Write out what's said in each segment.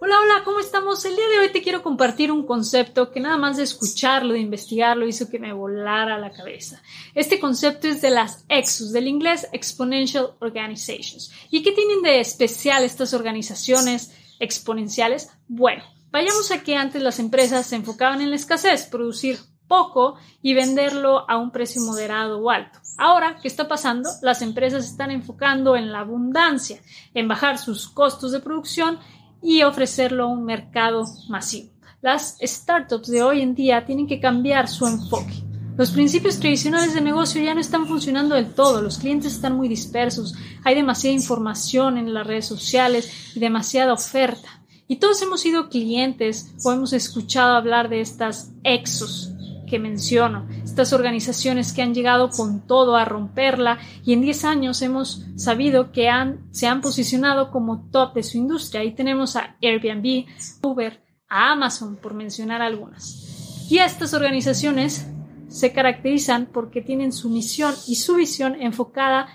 Hola, hola, ¿cómo estamos? El día de hoy te quiero compartir un concepto que nada más de escucharlo, de investigarlo, hizo que me volara la cabeza. Este concepto es de las EXOS, del inglés Exponential Organizations. ¿Y qué tienen de especial estas organizaciones exponenciales? Bueno, vayamos a que antes las empresas se enfocaban en la escasez, producir poco y venderlo a un precio moderado o alto. Ahora, ¿qué está pasando? Las empresas están enfocando en la abundancia, en bajar sus costos de producción y ofrecerlo a un mercado masivo. Las startups de hoy en día tienen que cambiar su enfoque. Los principios tradicionales de negocio ya no están funcionando del todo, los clientes están muy dispersos, hay demasiada información en las redes sociales y demasiada oferta. Y todos hemos sido clientes o hemos escuchado hablar de estas exos que menciono, estas organizaciones que han llegado con todo a romperla y en 10 años hemos sabido que han, se han posicionado como top de su industria. Ahí tenemos a Airbnb, Uber, a Amazon, por mencionar algunas. Y estas organizaciones se caracterizan porque tienen su misión y su visión enfocada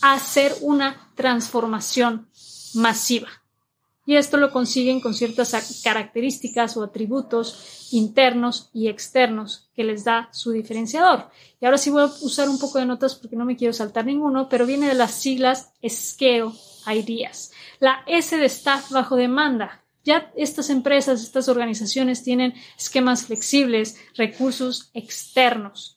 a hacer una transformación masiva y esto lo consiguen con ciertas características o atributos internos y externos que les da su diferenciador. Y ahora sí voy a usar un poco de notas porque no me quiero saltar ninguno, pero viene de las siglas Scale Ideas. La S de staff bajo demanda. Ya estas empresas, estas organizaciones tienen esquemas flexibles, recursos externos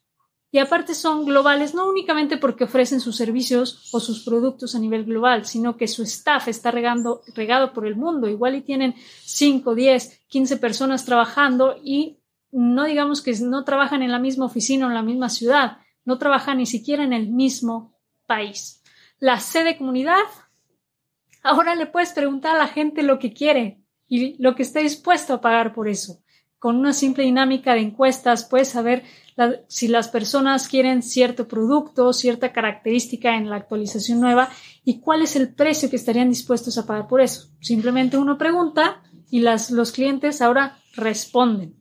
y aparte son globales no únicamente porque ofrecen sus servicios o sus productos a nivel global, sino que su staff está regado por el mundo. Igual y tienen 5, 10, 15 personas trabajando y no digamos que no trabajan en la misma oficina o en la misma ciudad, no trabajan ni siquiera en el mismo país. La sede comunidad, ahora le puedes preguntar a la gente lo que quiere y lo que esté dispuesto a pagar por eso. Con una simple dinámica de encuestas puedes saber si las personas quieren cierto producto, cierta característica en la actualización nueva y cuál es el precio que estarían dispuestos a pagar por eso. Simplemente uno pregunta y las, los clientes ahora responden.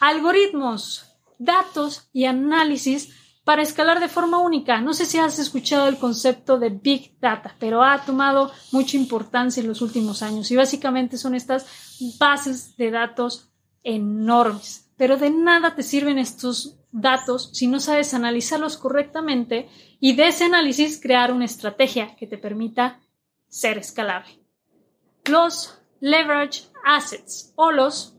Algoritmos, datos y análisis para escalar de forma única. No sé si has escuchado el concepto de Big Data, pero ha tomado mucha importancia en los últimos años y básicamente son estas bases de datos enormes. Pero de nada te sirven estos datos si no sabes analizarlos correctamente y de ese análisis crear una estrategia que te permita ser escalable. Los leverage assets o los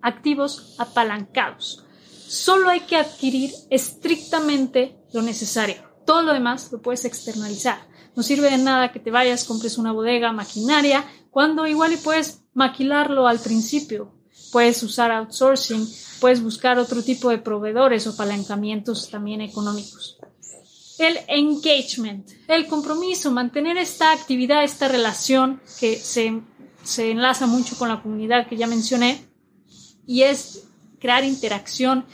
activos apalancados. Solo hay que adquirir estrictamente lo necesario. Todo lo demás lo puedes externalizar. No sirve de nada que te vayas, compres una bodega, maquinaria, cuando igual y puedes maquilarlo al principio. Puedes usar outsourcing, puedes buscar otro tipo de proveedores o apalancamientos también económicos. El engagement, el compromiso, mantener esta actividad, esta relación que se, se enlaza mucho con la comunidad que ya mencioné y es crear interacción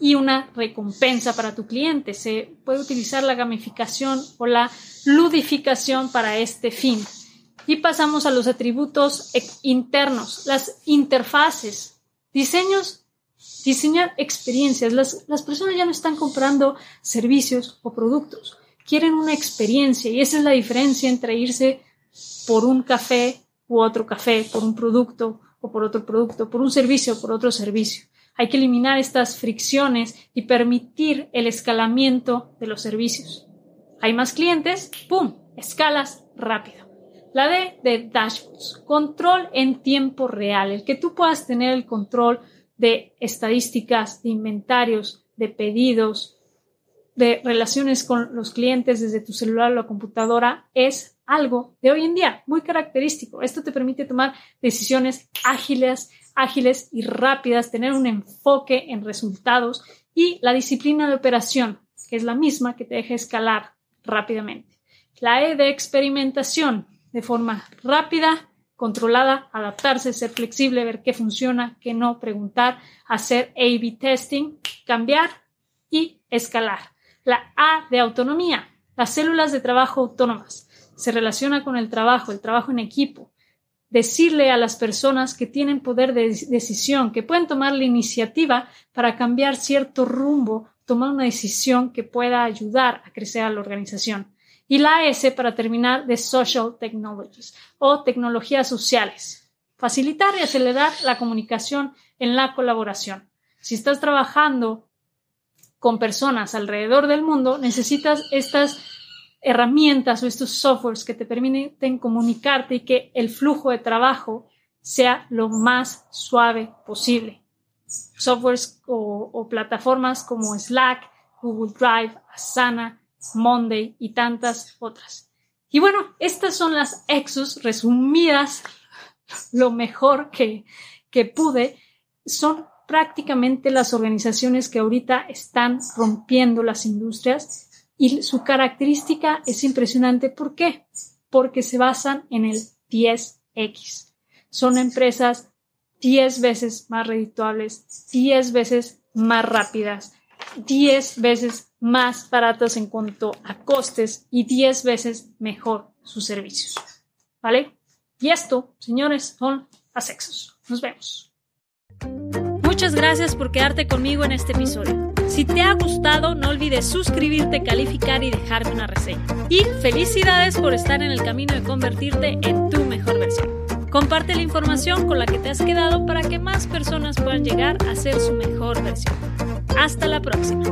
y una recompensa para tu cliente. Se puede utilizar la gamificación o la ludificación para este fin. Y pasamos a los atributos internos, las interfaces, diseños diseñar experiencias. Las, personas ya no están comprando servicios o productos, quieren una experiencia y esa es la diferencia entre irse por un café u otro café, por un producto o por otro producto, por un servicio o por otro servicio. Hay que eliminar estas fricciones y permitir el escalamiento de los servicios. Hay más clientes, ¡pum! Escalas rápido. La D de dashboards, control en tiempo real, el que tú puedas tener el control de estadísticas, de inventarios, de pedidos, de relaciones con los clientes desde tu celular o la computadora es algo de hoy en día muy característico. Esto te permite tomar decisiones ágiles, ágiles y rápidas, tener un enfoque en resultados y la disciplina de operación, que es la misma que te deja escalar rápidamente. La E de experimentación, de forma rápida, controlada, adaptarse, ser flexible, ver qué funciona, qué no, preguntar, hacer A-B testing, cambiar y escalar. La A de autonomía, las células de trabajo autónomas. Se relaciona con el trabajo, el trabajo en equipo. Decirle a las personas que tienen poder de decisión, que pueden tomar la iniciativa para cambiar cierto rumbo, tomar una decisión que pueda ayudar a crecer a la organización. Y la S para terminar de Social Technologies o tecnologías sociales. Facilitar y acelerar la comunicación en la colaboración. Si estás trabajando con personas alrededor del mundo, necesitas estas herramientas o estos softwares que te permiten comunicarte y que el flujo de trabajo sea lo más suave posible. Softwares o, plataformas como Slack, Google Drive, Asana, Monday y tantas otras. Y bueno, estas son las Exus resumidas, lo mejor que, que pude. Son prácticamente las organizaciones que ahorita están rompiendo las industrias y su característica es impresionante. ¿Por qué? Porque se basan en el 10X. Son empresas 10 veces más redituables, 10 veces más rápidas, 10 veces más baratos en cuanto a costes y 10 veces mejor sus servicios. ¿Vale? Y esto, señores, son Asexos. Nos vemos. Muchas gracias por quedarte conmigo en este episodio. Si te ha gustado, no olvides suscribirte, calificar y dejarme una reseña. Y felicidades por estar en el camino de convertirte en tu mejor versión. Comparte la información con la que te has quedado para que más personas puedan llegar a ser su mejor versión. Hasta la próxima.